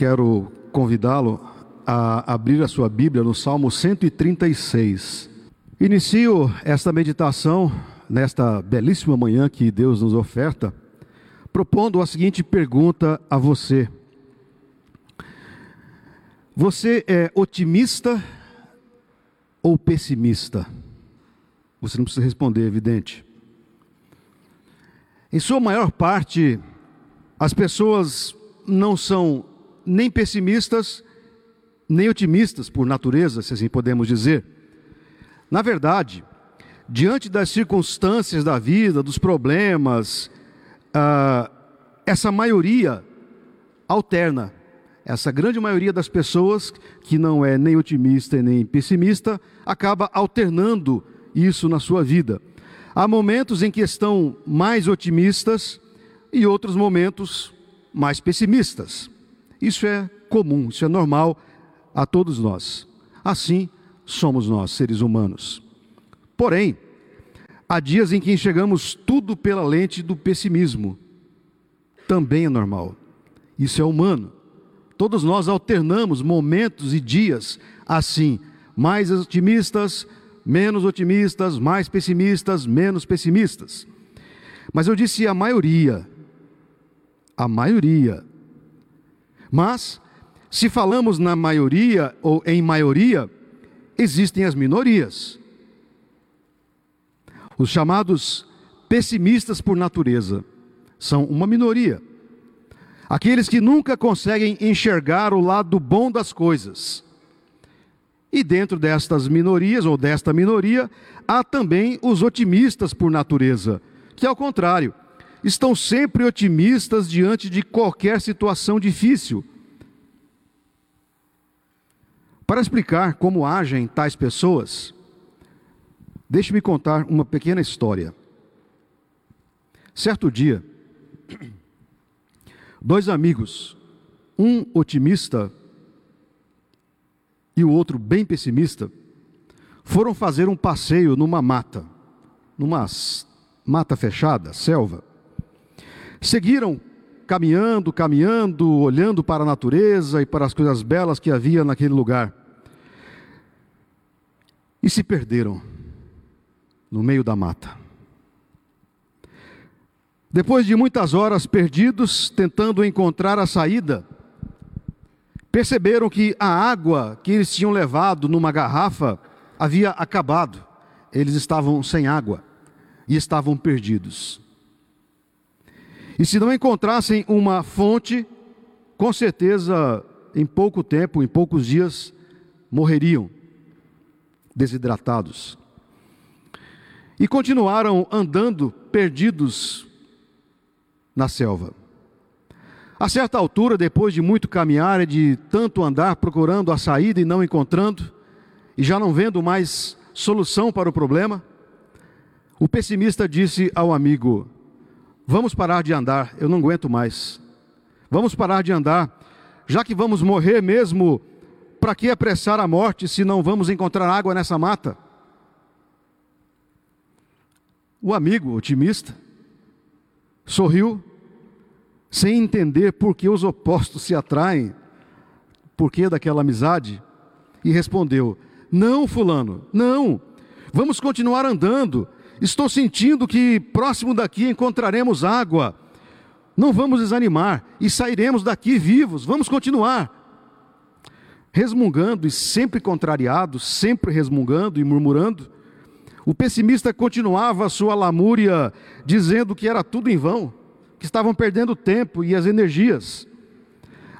quero convidá-lo a abrir a sua Bíblia no Salmo 136. Inicio esta meditação nesta belíssima manhã que Deus nos oferta, propondo a seguinte pergunta a você: Você é otimista ou pessimista? Você não precisa responder, é evidente. Em sua maior parte, as pessoas não são nem pessimistas, nem otimistas por natureza, se assim podemos dizer. Na verdade, diante das circunstâncias da vida, dos problemas, ah, essa maioria alterna. Essa grande maioria das pessoas, que não é nem otimista nem pessimista, acaba alternando isso na sua vida. Há momentos em que estão mais otimistas e outros momentos mais pessimistas. Isso é comum, isso é normal a todos nós. Assim somos nós, seres humanos. Porém, há dias em que enxergamos tudo pela lente do pessimismo. Também é normal. Isso é humano. Todos nós alternamos momentos e dias assim, mais otimistas, menos otimistas, mais pessimistas, menos pessimistas. Mas eu disse a maioria, a maioria. Mas, se falamos na maioria ou em maioria, existem as minorias. Os chamados pessimistas por natureza são uma minoria. Aqueles que nunca conseguem enxergar o lado bom das coisas e dentro destas minorias, ou desta minoria, há também os otimistas por natureza, que, ao contrário, estão sempre otimistas diante de qualquer situação difícil. Para explicar como agem tais pessoas, deixe-me contar uma pequena história. Certo dia, dois amigos, um otimista e o outro bem pessimista, foram fazer um passeio numa mata, numa mata fechada, selva. Seguiram caminhando, caminhando, olhando para a natureza e para as coisas belas que havia naquele lugar. E se perderam no meio da mata. Depois de muitas horas perdidos, tentando encontrar a saída, perceberam que a água que eles tinham levado numa garrafa havia acabado. Eles estavam sem água e estavam perdidos. E se não encontrassem uma fonte, com certeza, em pouco tempo, em poucos dias, morreriam desidratados. E continuaram andando perdidos na selva. A certa altura, depois de muito caminhar e de tanto andar procurando a saída e não encontrando, e já não vendo mais solução para o problema, o pessimista disse ao amigo: Vamos parar de andar, eu não aguento mais. Vamos parar de andar, já que vamos morrer mesmo, para que apressar a morte se não vamos encontrar água nessa mata? O amigo otimista sorriu sem entender por que os opostos se atraem, por que daquela amizade, e respondeu: Não, Fulano, não, vamos continuar andando. Estou sentindo que próximo daqui encontraremos água. Não vamos desanimar e sairemos daqui vivos, vamos continuar. Resmungando e sempre contrariado, sempre resmungando e murmurando, o pessimista continuava a sua lamúria, dizendo que era tudo em vão que estavam perdendo tempo e as energias,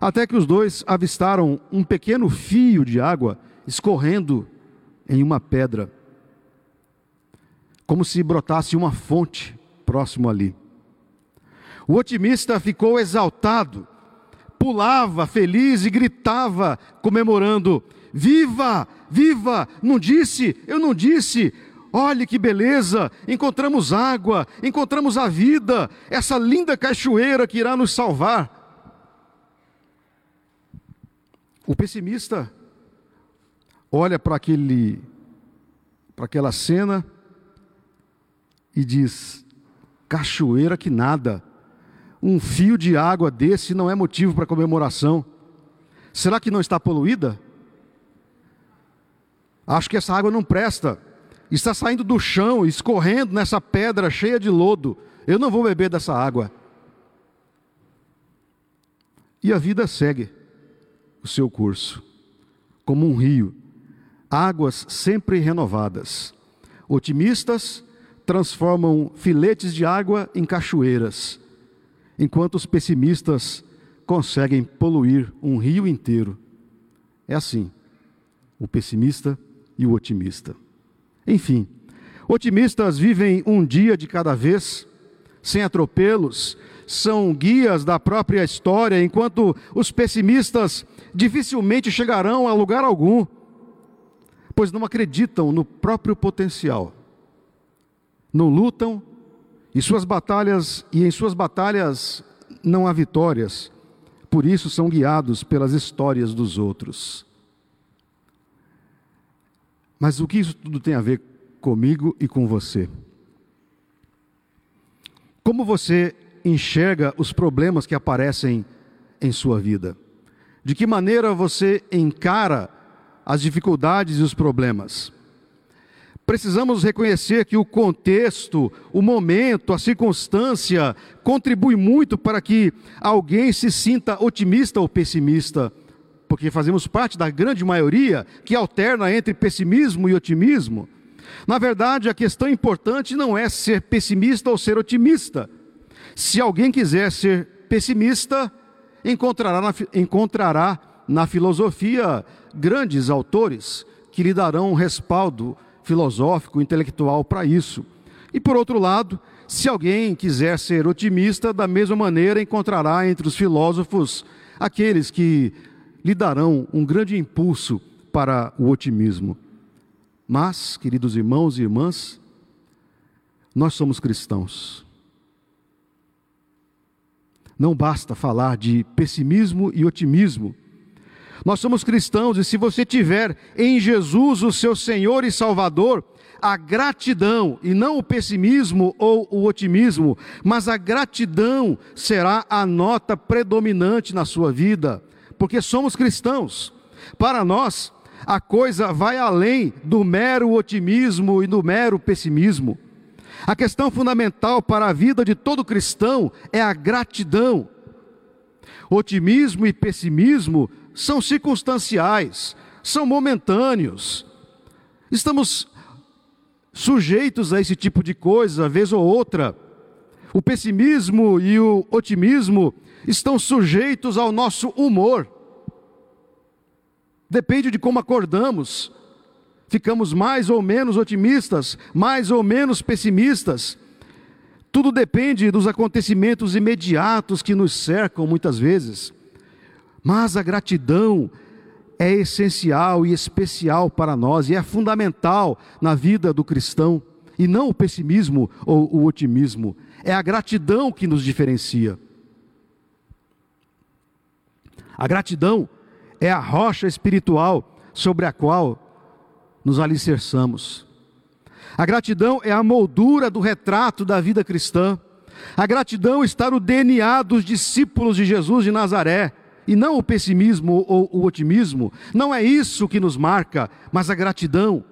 até que os dois avistaram um pequeno fio de água escorrendo em uma pedra, como se brotasse uma fonte próximo ali. O otimista ficou exaltado, pulava feliz e gritava, comemorando: Viva, viva! Não disse, eu não disse, Olhe que beleza! Encontramos água, encontramos a vida, essa linda cachoeira que irá nos salvar. O pessimista olha para aquele para aquela cena e diz: cachoeira que nada. Um fio de água desse não é motivo para comemoração. Será que não está poluída? Acho que essa água não presta. Está saindo do chão, escorrendo nessa pedra cheia de lodo. Eu não vou beber dessa água. E a vida segue o seu curso, como um rio, águas sempre renovadas. Otimistas transformam filetes de água em cachoeiras, enquanto os pessimistas conseguem poluir um rio inteiro. É assim, o pessimista e o otimista. Enfim, otimistas vivem um dia de cada vez, sem atropelos, são guias da própria história, enquanto os pessimistas dificilmente chegarão a lugar algum, pois não acreditam no próprio potencial. Não lutam e suas batalhas e em suas batalhas não há vitórias. Por isso são guiados pelas histórias dos outros. Mas o que isso tudo tem a ver comigo e com você? Como você enxerga os problemas que aparecem em sua vida? De que maneira você encara as dificuldades e os problemas? Precisamos reconhecer que o contexto, o momento, a circunstância contribui muito para que alguém se sinta otimista ou pessimista porque fazemos parte da grande maioria que alterna entre pessimismo e otimismo. Na verdade, a questão importante não é ser pessimista ou ser otimista. Se alguém quiser ser pessimista, encontrará na, encontrará na filosofia grandes autores que lhe darão respaldo filosófico, intelectual para isso. E por outro lado, se alguém quiser ser otimista, da mesma maneira encontrará entre os filósofos aqueles que lhe darão um grande impulso para o otimismo. Mas, queridos irmãos e irmãs, nós somos cristãos. Não basta falar de pessimismo e otimismo. Nós somos cristãos e se você tiver em Jesus o seu Senhor e Salvador, a gratidão, e não o pessimismo ou o otimismo, mas a gratidão será a nota predominante na sua vida porque somos cristãos. Para nós, a coisa vai além do mero otimismo e do mero pessimismo. A questão fundamental para a vida de todo cristão é a gratidão. Otimismo e pessimismo são circunstanciais, são momentâneos. Estamos sujeitos a esse tipo de coisa, vez ou outra. O pessimismo e o otimismo estão sujeitos ao nosso humor. Depende de como acordamos. Ficamos mais ou menos otimistas, mais ou menos pessimistas. Tudo depende dos acontecimentos imediatos que nos cercam muitas vezes. Mas a gratidão é essencial e especial para nós e é fundamental na vida do cristão, e não o pessimismo ou o otimismo. É a gratidão que nos diferencia. A gratidão é a rocha espiritual sobre a qual nos alicerçamos. A gratidão é a moldura do retrato da vida cristã. A gratidão está no DNA dos discípulos de Jesus de Nazaré, e não o pessimismo ou o otimismo. Não é isso que nos marca, mas a gratidão.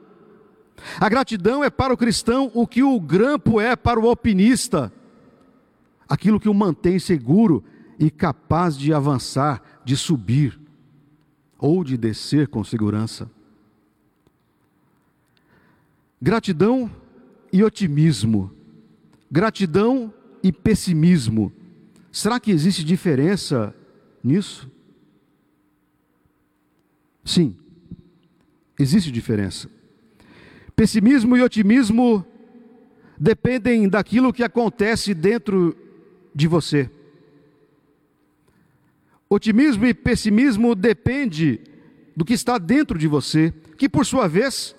A gratidão é para o cristão o que o grampo é para o alpinista, aquilo que o mantém seguro e capaz de avançar, de subir ou de descer com segurança. Gratidão e otimismo, gratidão e pessimismo. Será que existe diferença nisso? Sim, existe diferença. Pessimismo e otimismo dependem daquilo que acontece dentro de você. Otimismo e pessimismo depende do que está dentro de você, que por sua vez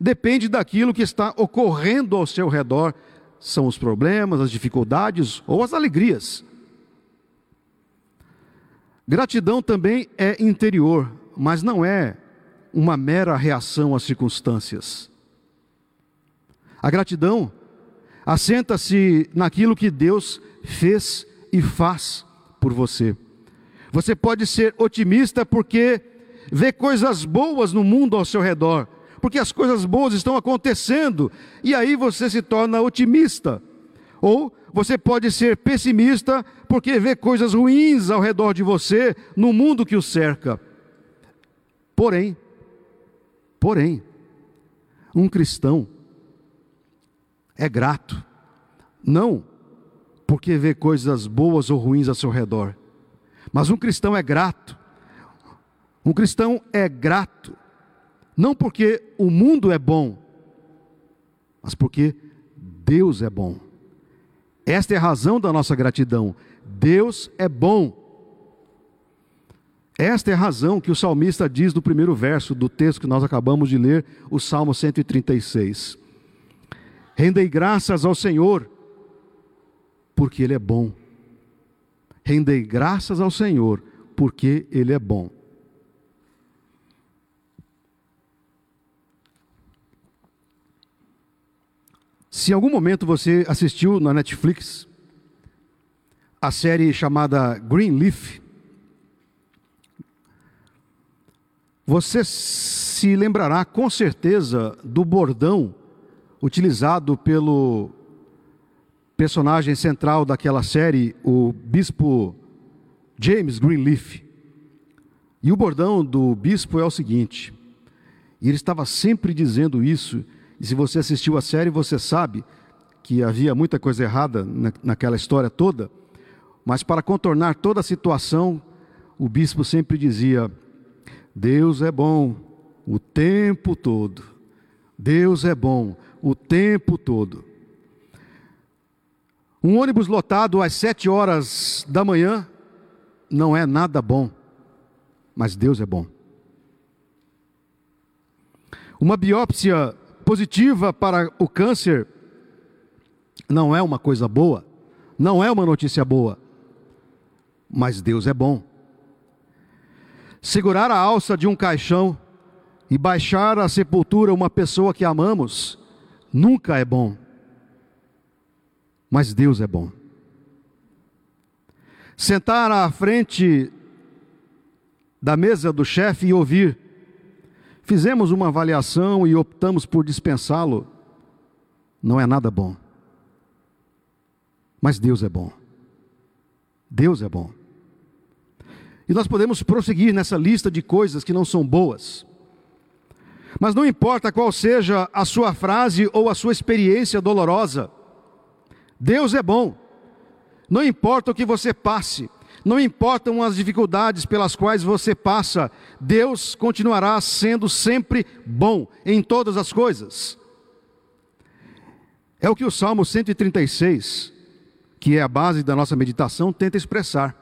depende daquilo que está ocorrendo ao seu redor, são os problemas, as dificuldades ou as alegrias. Gratidão também é interior, mas não é uma mera reação às circunstâncias. A gratidão assenta-se naquilo que Deus fez e faz por você. Você pode ser otimista porque vê coisas boas no mundo ao seu redor, porque as coisas boas estão acontecendo, e aí você se torna otimista. Ou você pode ser pessimista porque vê coisas ruins ao redor de você, no mundo que o cerca. Porém, porém, um cristão é grato, não porque vê coisas boas ou ruins ao seu redor, mas um cristão é grato. Um cristão é grato, não porque o mundo é bom, mas porque Deus é bom. Esta é a razão da nossa gratidão. Deus é bom. Esta é a razão que o salmista diz no primeiro verso do texto que nós acabamos de ler, o Salmo 136. Rendei graças ao Senhor, porque Ele é bom. Rendei graças ao Senhor, porque Ele é bom. Se em algum momento você assistiu na Netflix a série chamada Greenleaf, você se lembrará com certeza do bordão utilizado pelo personagem central daquela série, o bispo James Greenleaf. E o bordão do bispo é o seguinte, e ele estava sempre dizendo isso, e se você assistiu a série, você sabe que havia muita coisa errada na, naquela história toda, mas para contornar toda a situação, o bispo sempre dizia: Deus é bom o tempo todo. Deus é bom o tempo todo. Um ônibus lotado às sete horas da manhã não é nada bom, mas Deus é bom. Uma biópsia positiva para o câncer não é uma coisa boa, não é uma notícia boa, mas Deus é bom. Segurar a alça de um caixão e baixar à sepultura uma pessoa que amamos nunca é bom, mas Deus é bom. Sentar à frente da mesa do chefe e ouvir Fizemos uma avaliação e optamos por dispensá-lo. Não é nada bom. Mas Deus é bom. Deus é bom. E nós podemos prosseguir nessa lista de coisas que não são boas. Mas não importa qual seja a sua frase ou a sua experiência dolorosa, Deus é bom. Não importa o que você passe, não importam as dificuldades pelas quais você passa, Deus continuará sendo sempre bom em todas as coisas. É o que o Salmo 136, que é a base da nossa meditação, tenta expressar.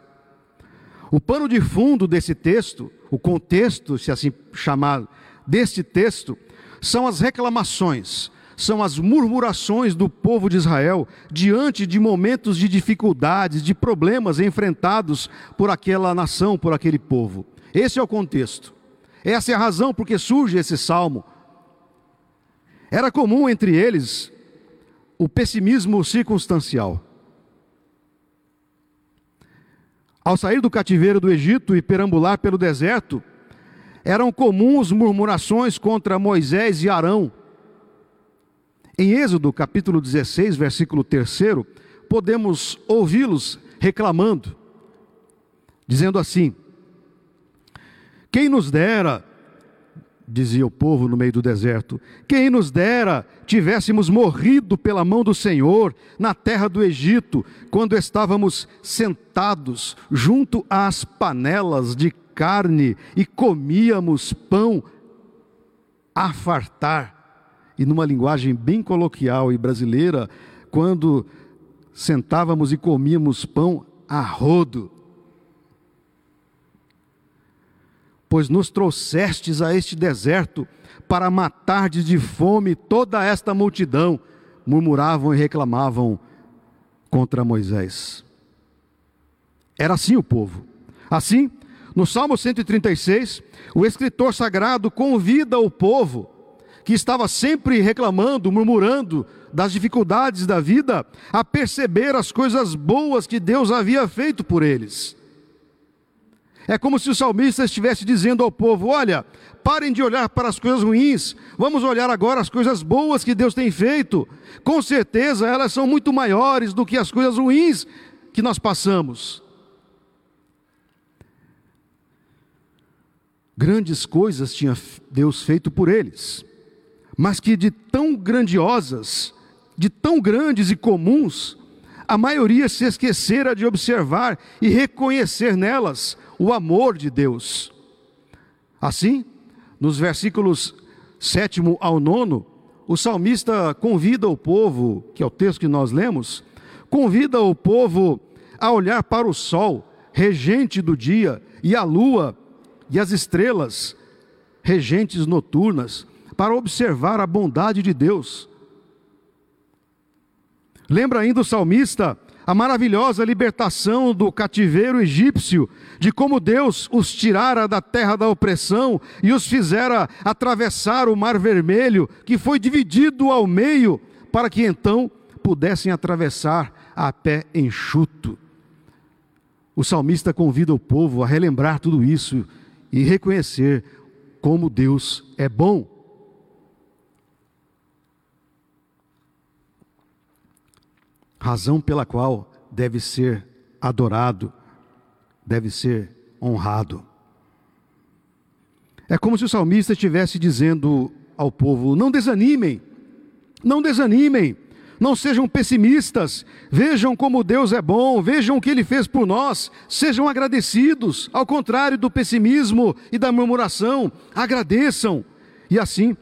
O pano de fundo desse texto, o contexto, se assim chamar, deste texto, são as reclamações, são as murmurações do povo de Israel diante de momentos de dificuldades, de problemas enfrentados por aquela nação, por aquele povo. Esse é o contexto. Essa é a razão por que surge esse salmo. Era comum entre eles o pessimismo circunstancial. Ao sair do cativeiro do Egito e perambular pelo deserto, eram comuns murmurações contra Moisés e Arão, em Êxodo capítulo 16, versículo 3, podemos ouvi-los reclamando, dizendo assim: Quem nos dera, dizia o povo no meio do deserto, quem nos dera tivéssemos morrido pela mão do Senhor na terra do Egito, quando estávamos sentados junto às panelas de carne e comíamos pão a fartar e numa linguagem bem coloquial e brasileira, quando sentávamos e comíamos pão a rodo. Pois nos trouxestes a este deserto para matar de fome toda esta multidão, murmuravam e reclamavam contra Moisés. Era assim o povo. Assim, no Salmo 136, o escritor sagrado convida o povo que estava sempre reclamando, murmurando das dificuldades da vida, a perceber as coisas boas que Deus havia feito por eles. É como se o salmista estivesse dizendo ao povo: olha, parem de olhar para as coisas ruins, vamos olhar agora as coisas boas que Deus tem feito. Com certeza elas são muito maiores do que as coisas ruins que nós passamos. Grandes coisas tinha Deus feito por eles, mas que de tão grandiosas, de tão grandes e comuns, a maioria se esquecera de observar e reconhecer nelas o amor de Deus. Assim, nos versículos 7 ao 9, o salmista convida o povo, que é o texto que nós lemos, convida o povo a olhar para o sol, regente do dia, e a lua e as estrelas, regentes noturnas, para observar a bondade de Deus. Lembra ainda o salmista a maravilhosa libertação do cativeiro egípcio, de como Deus os tirara da terra da opressão e os fizera atravessar o mar vermelho, que foi dividido ao meio, para que então pudessem atravessar a pé enxuto. O salmista convida o povo a relembrar tudo isso e reconhecer como Deus é bom. Razão pela qual deve ser adorado, deve ser honrado. É como se o salmista estivesse dizendo ao povo: não desanimem, não desanimem, não sejam pessimistas, vejam como Deus é bom, vejam o que Ele fez por nós, sejam agradecidos, ao contrário do pessimismo e da murmuração, agradeçam, e assim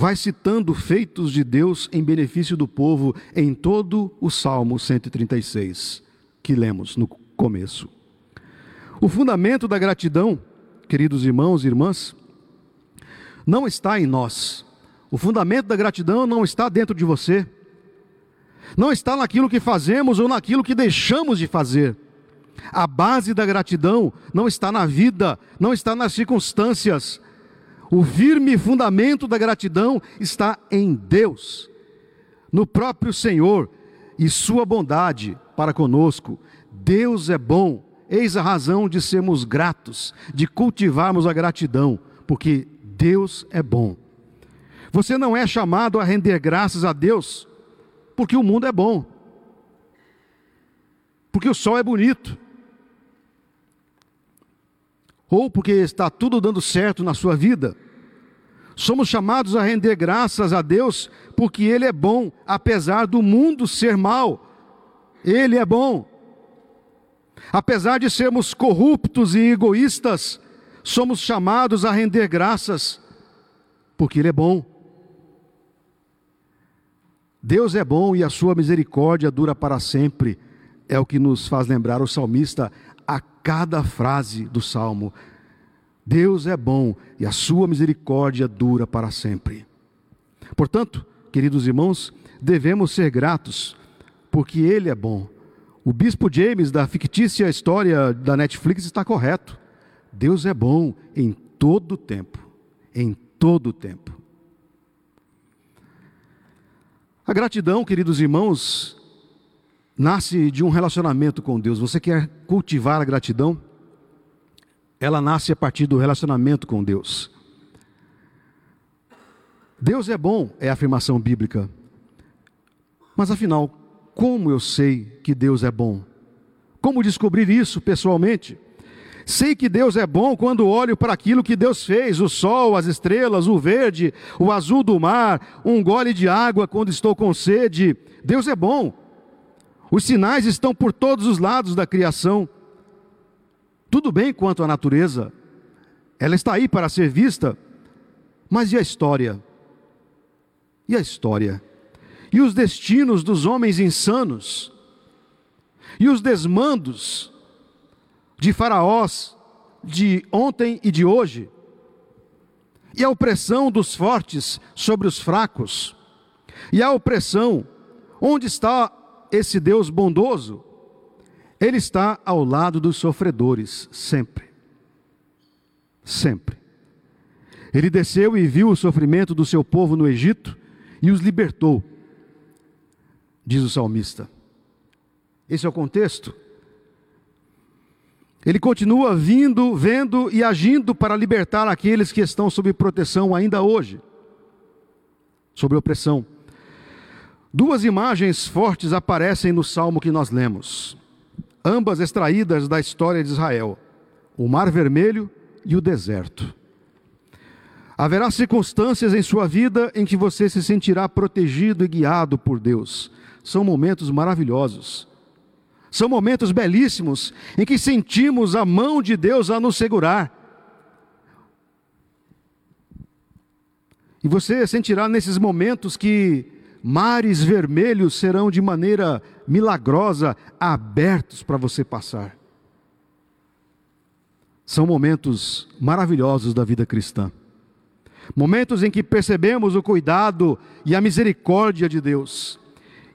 vai citando feitos de Deus em benefício do povo em todo o Salmo 136, que lemos no começo. O fundamento da gratidão, queridos irmãos e irmãs, não está em nós. O fundamento da gratidão não está dentro de você. Não está naquilo que fazemos ou naquilo que deixamos de fazer. A base da gratidão não está na vida, não está nas circunstâncias, o firme fundamento da gratidão está em Deus, no próprio Senhor e Sua bondade para conosco. Deus é bom, eis a razão de sermos gratos, de cultivarmos a gratidão, porque Deus é bom. Você não é chamado a render graças a Deus, porque o mundo é bom, porque o sol é bonito, ou porque está tudo dando certo na sua vida. Somos chamados a render graças a Deus porque Ele é bom, apesar do mundo ser mal. Ele é bom. Apesar de sermos corruptos e egoístas, somos chamados a render graças porque Ele é bom. Deus é bom e a sua misericórdia dura para sempre, é o que nos faz lembrar o salmista a cada frase do salmo. Deus é bom e a sua misericórdia dura para sempre. Portanto, queridos irmãos, devemos ser gratos, porque Ele é bom. O bispo James, da fictícia história da Netflix, está correto. Deus é bom em todo o tempo. Em todo o tempo. A gratidão, queridos irmãos, nasce de um relacionamento com Deus. Você quer cultivar a gratidão? ela nasce a partir do relacionamento com Deus. Deus é bom, é a afirmação bíblica. Mas afinal, como eu sei que Deus é bom? Como descobrir isso pessoalmente? Sei que Deus é bom quando olho para aquilo que Deus fez: o sol, as estrelas, o verde, o azul do mar, um gole de água quando estou com sede. Deus é bom. Os sinais estão por todos os lados da criação. Tudo bem quanto à natureza, ela está aí para ser vista, mas e a história? E a história? E os destinos dos homens insanos? E os desmandos de Faraós de ontem e de hoje? E a opressão dos fortes sobre os fracos? E a opressão, onde está esse Deus bondoso? Ele está ao lado dos sofredores, sempre. Sempre. Ele desceu e viu o sofrimento do seu povo no Egito e os libertou, diz o salmista. Esse é o contexto. Ele continua vindo, vendo e agindo para libertar aqueles que estão sob proteção ainda hoje, sob opressão. Duas imagens fortes aparecem no salmo que nós lemos, ambas extraídas da história de Israel: o Mar Vermelho e o deserto. Haverá circunstâncias em sua vida em que você se sentirá protegido e guiado por Deus. São momentos maravilhosos. São momentos belíssimos em que sentimos a mão de Deus a nos segurar. E você sentirá nesses momentos que mares vermelhos serão de maneira milagrosa abertos para você passar. São momentos maravilhosos da vida cristã. Momentos em que percebemos o cuidado e a misericórdia de Deus.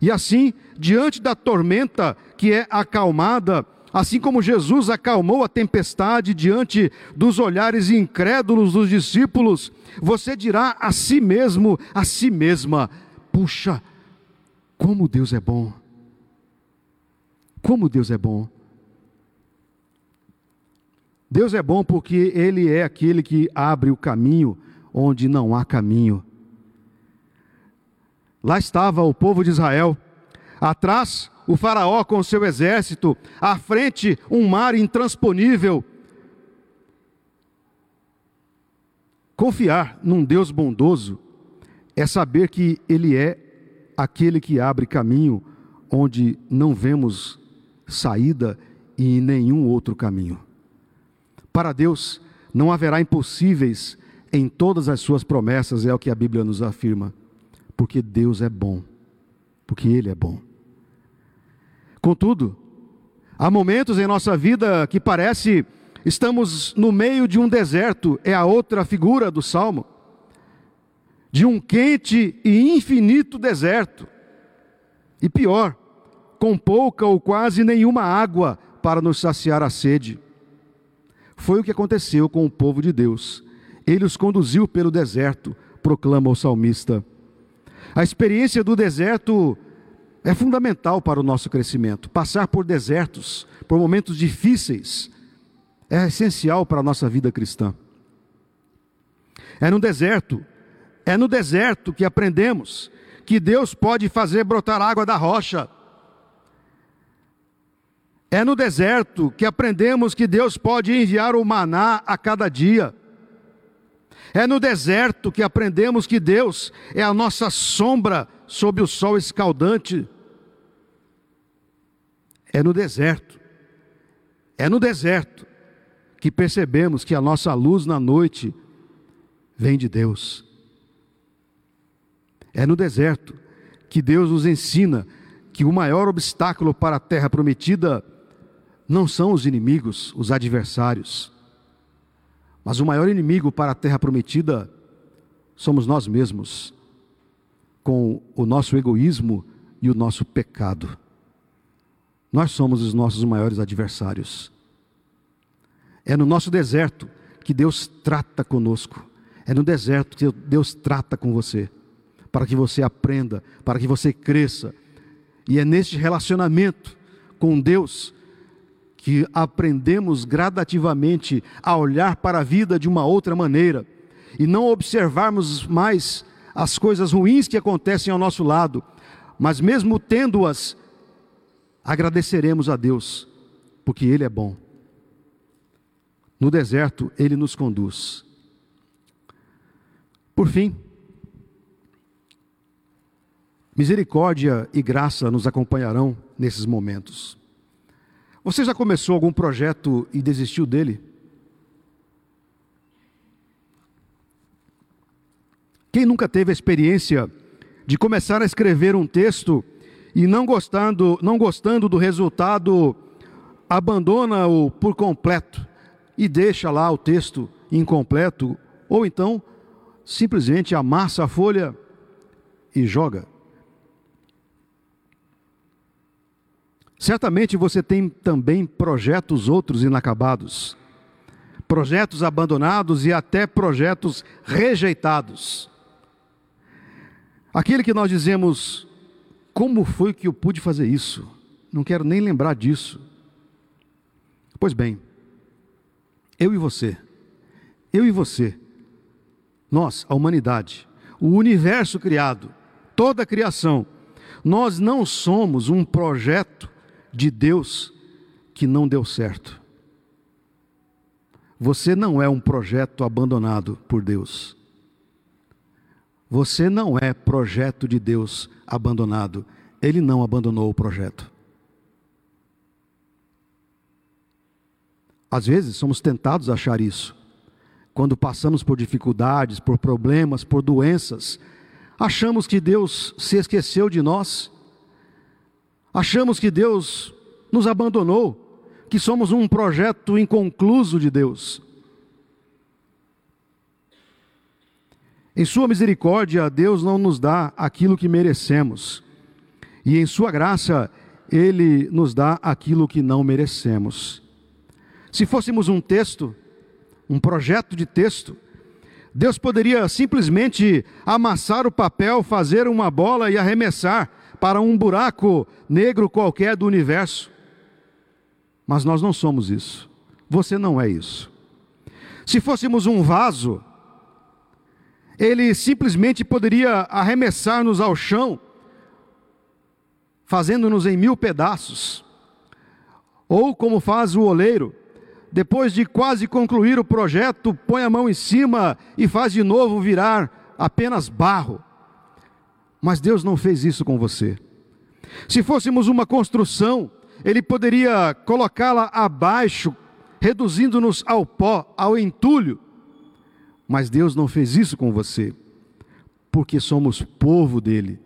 E assim, diante da tormenta que é acalmada, assim como Jesus acalmou a tempestade diante dos olhares incrédulos dos discípulos, você dirá a si mesmo, a si mesma: puxa, como Deus é bom. Como Deus é bom. Deus é bom porque Ele é aquele que abre o caminho onde não há caminho. Lá estava o povo de Israel, atrás o Faraó com seu exército, à frente um mar intransponível. Confiar num Deus bondoso é saber que Ele é aquele que abre caminho onde não vemos saída e nenhum outro caminho. Para Deus não haverá impossíveis em todas as suas promessas, é o que a Bíblia nos afirma porque Deus é bom, porque Ele é bom. Contudo, há momentos em nossa vida que parece estamos no meio de um deserto, é a outra figura do salmo, de um quente e infinito deserto. E pior, com pouca ou quase nenhuma água para nos saciar a sede. Foi o que aconteceu com o povo de Deus. Ele os conduziu pelo deserto, proclama o salmista. A experiência do deserto é fundamental para o nosso crescimento. Passar por desertos, por momentos difíceis, é essencial para a nossa vida cristã. É no deserto, é no deserto que aprendemos que Deus pode fazer brotar água da rocha. É no deserto que aprendemos que Deus pode enviar o maná a cada dia. É no deserto que aprendemos que Deus é a nossa sombra sob o sol escaldante. É no deserto, é no deserto que percebemos que a nossa luz na noite vem de Deus. É no deserto que Deus nos ensina que o maior obstáculo para a terra prometida não são os inimigos, os adversários mas o maior inimigo para a terra prometida somos nós mesmos, com o nosso egoísmo e o nosso pecado. Nós somos os nossos maiores adversários. É no nosso deserto que Deus trata conosco. É no deserto que Deus trata com você, para que você aprenda, para que você cresça. E é neste relacionamento com Deus que aprendemos gradativamente a olhar para a vida de uma outra maneira e não observarmos mais as coisas ruins que acontecem ao nosso lado, mas mesmo tendo-as, agradeceremos a Deus, porque Ele é bom. No deserto, Ele nos conduz. Por fim, misericórdia e graça nos acompanharão nesses momentos. Você já começou algum projeto e desistiu dele? Quem nunca teve a experiência de começar a escrever um texto e não gostando, não gostando do resultado, abandona-o por completo e deixa lá o texto incompleto, ou então simplesmente amassa a folha e joga? Certamente você tem também projetos outros inacabados, projetos abandonados e até projetos rejeitados. Aquele que nós dizemos, como foi que eu pude fazer isso? Não quero nem lembrar disso. Pois bem, Eu e você, eu e você, nós, a humanidade, o universo criado, toda a criação, nós não somos um projeto de Deus que não deu certo. Você não é um projeto abandonado por Deus. Você não é projeto de Deus abandonado. Ele não abandonou o projeto. Às vezes somos tentados a achar isso. Quando passamos por dificuldades, por problemas, por doenças, achamos que Deus se esqueceu de nós, achamos que Deus nos abandonou, que somos um projeto inconcluso de Deus. Em Sua misericórdia, Deus não nos dá aquilo que merecemos, e em Sua graça, Ele nos dá aquilo que não merecemos. Se fôssemos um texto, um projeto de texto, Deus poderia simplesmente amassar o papel, fazer uma bola e arremessar para um buraco negro qualquer do universo. Mas nós não somos isso. Você não é isso. Se fôssemos um vaso, ele simplesmente poderia arremessar-nos ao chão, fazendo-nos em mil pedaços. Ou como faz o oleiro, depois de quase concluir o projeto, põe a mão em cima e faz de novo virar apenas barro. Mas Deus não fez isso com você. Se fôssemos uma construção, Ele poderia colocá-la abaixo, reduzindo-nos ao pó, ao entulho, mas Deus não fez isso com você, porque somos povo dele,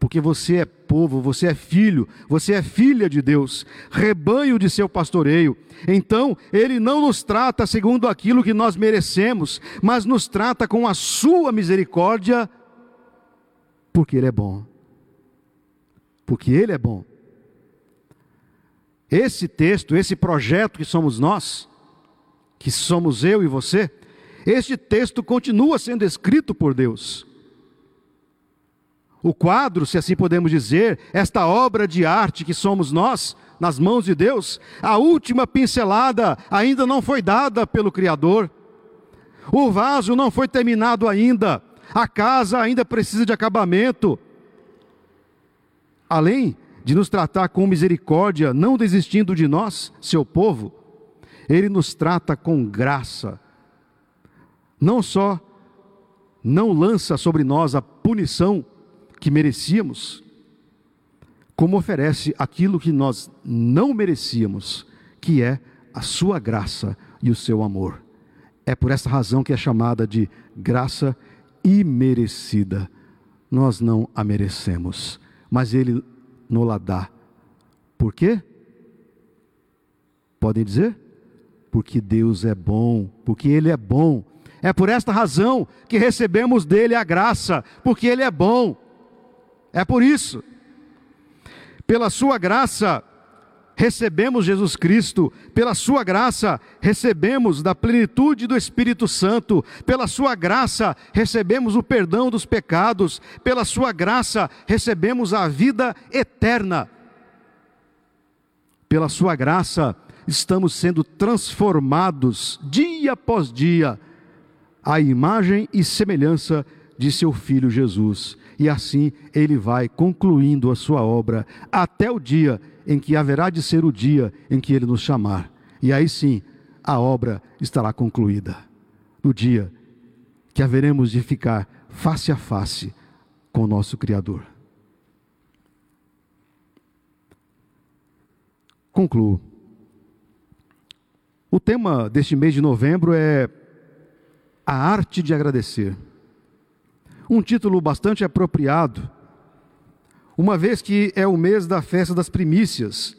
porque você é povo, você é filho, você é filha de Deus, rebanho de seu pastoreio. Então, ele não nos trata segundo aquilo que nós merecemos, mas nos trata com a sua misericórdia, porque ele é bom. Porque ele é bom. Esse texto, esse projeto que somos nós, que somos eu e você, este texto continua sendo escrito por Deus. O quadro, se assim podemos dizer, esta obra de arte que somos nós, nas mãos de Deus, a última pincelada ainda não foi dada pelo Criador. O vaso não foi terminado ainda. A casa ainda precisa de acabamento. Além de nos tratar com misericórdia, não desistindo de nós, seu povo, ele nos trata com graça não só não lança sobre nós a punição que merecíamos, como oferece aquilo que nós não merecíamos, que é a sua graça e o seu amor. É por essa razão que é chamada de graça imerecida. Nós não a merecemos, mas Ele nos la dá. Por quê? Podem dizer? Porque Deus é bom, porque Ele é bom é por esta razão que recebemos dele a graça, porque ele é bom. É por isso. Pela sua graça recebemos Jesus Cristo, pela sua graça recebemos da plenitude do Espírito Santo, pela sua graça recebemos o perdão dos pecados, pela sua graça recebemos a vida eterna. Pela sua graça estamos sendo transformados dia após dia a imagem e semelhança de seu filho Jesus. E assim ele vai concluindo a sua obra até o dia em que haverá de ser o dia em que ele nos chamar. E aí sim, a obra estará concluída. No dia que haveremos de ficar face a face com o nosso Criador. Concluo. O tema deste mês de novembro é a Arte de Agradecer. Um título bastante apropriado, uma vez que é o mês da festa das primícias,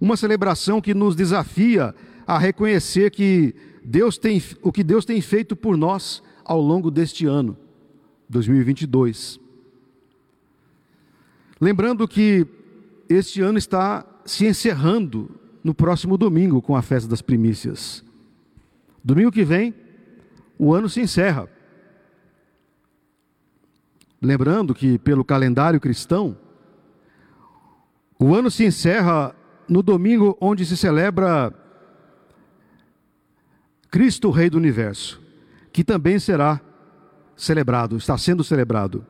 uma celebração que nos desafia a reconhecer que Deus tem, o que Deus tem feito por nós ao longo deste ano, 2022. Lembrando que este ano está se encerrando no próximo domingo com a festa das primícias. Domingo que vem, o ano se encerra. Lembrando que, pelo calendário cristão, o ano se encerra no domingo onde se celebra Cristo, Rei do Universo, que também será celebrado, está sendo celebrado.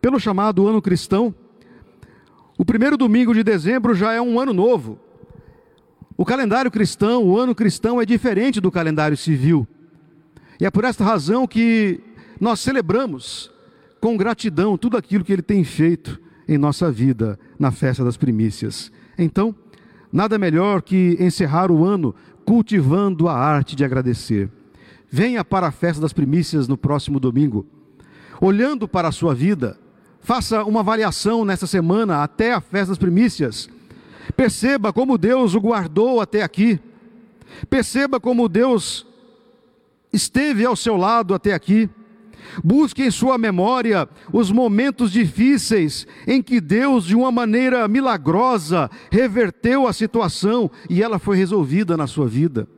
Pelo chamado ano cristão, o primeiro domingo de dezembro já é um ano novo. O calendário cristão, o ano cristão, é diferente do calendário civil. E é por esta razão que nós celebramos com gratidão tudo aquilo que Ele tem feito em nossa vida na festa das primícias. Então, nada melhor que encerrar o ano cultivando a arte de agradecer. Venha para a festa das primícias no próximo domingo. Olhando para a sua vida, faça uma avaliação nessa semana até a festa das primícias. Perceba como Deus o guardou até aqui. Perceba como Deus esteve ao seu lado até aqui. Busque em sua memória os momentos difíceis em que Deus, de uma maneira milagrosa, reverteu a situação e ela foi resolvida na sua vida.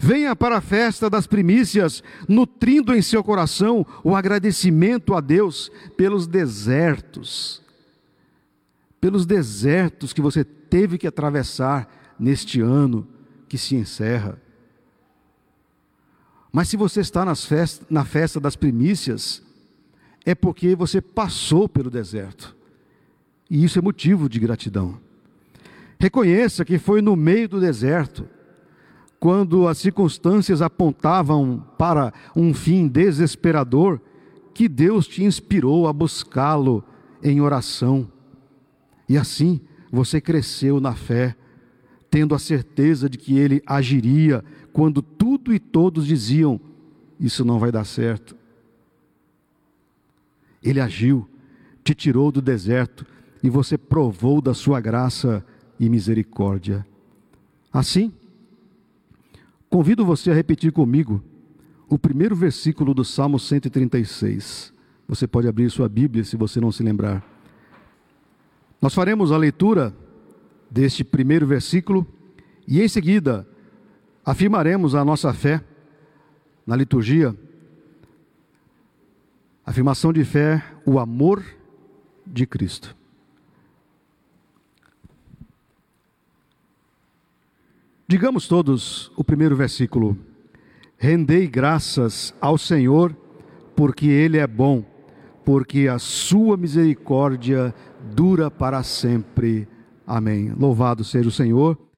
Venha para a festa das primícias, nutrindo em seu coração o agradecimento a Deus pelos desertos, pelos desertos que você teve que atravessar neste ano que se encerra. Mas se você está na festa das primícias, é porque você passou pelo deserto. E isso é motivo de gratidão. Reconheça que foi no meio do deserto, quando as circunstâncias apontavam para um fim desesperador, que Deus te inspirou a buscá-lo em oração. E assim você cresceu na fé, tendo a certeza de que Ele agiria quando tudo e todos diziam: Isso não vai dar certo. Ele agiu, te tirou do deserto e você provou da sua graça e misericórdia. Assim, convido você a repetir comigo o primeiro versículo do Salmo 136. Você pode abrir sua Bíblia se você não se lembrar. Nós faremos a leitura deste primeiro versículo e em seguida afirmaremos a nossa fé na liturgia. Afirmação de fé, o amor de Cristo. Digamos todos o primeiro versículo. Rendei graças ao Senhor, porque Ele é bom, porque a sua misericórdia dura para sempre. Amém. Louvado seja o Senhor.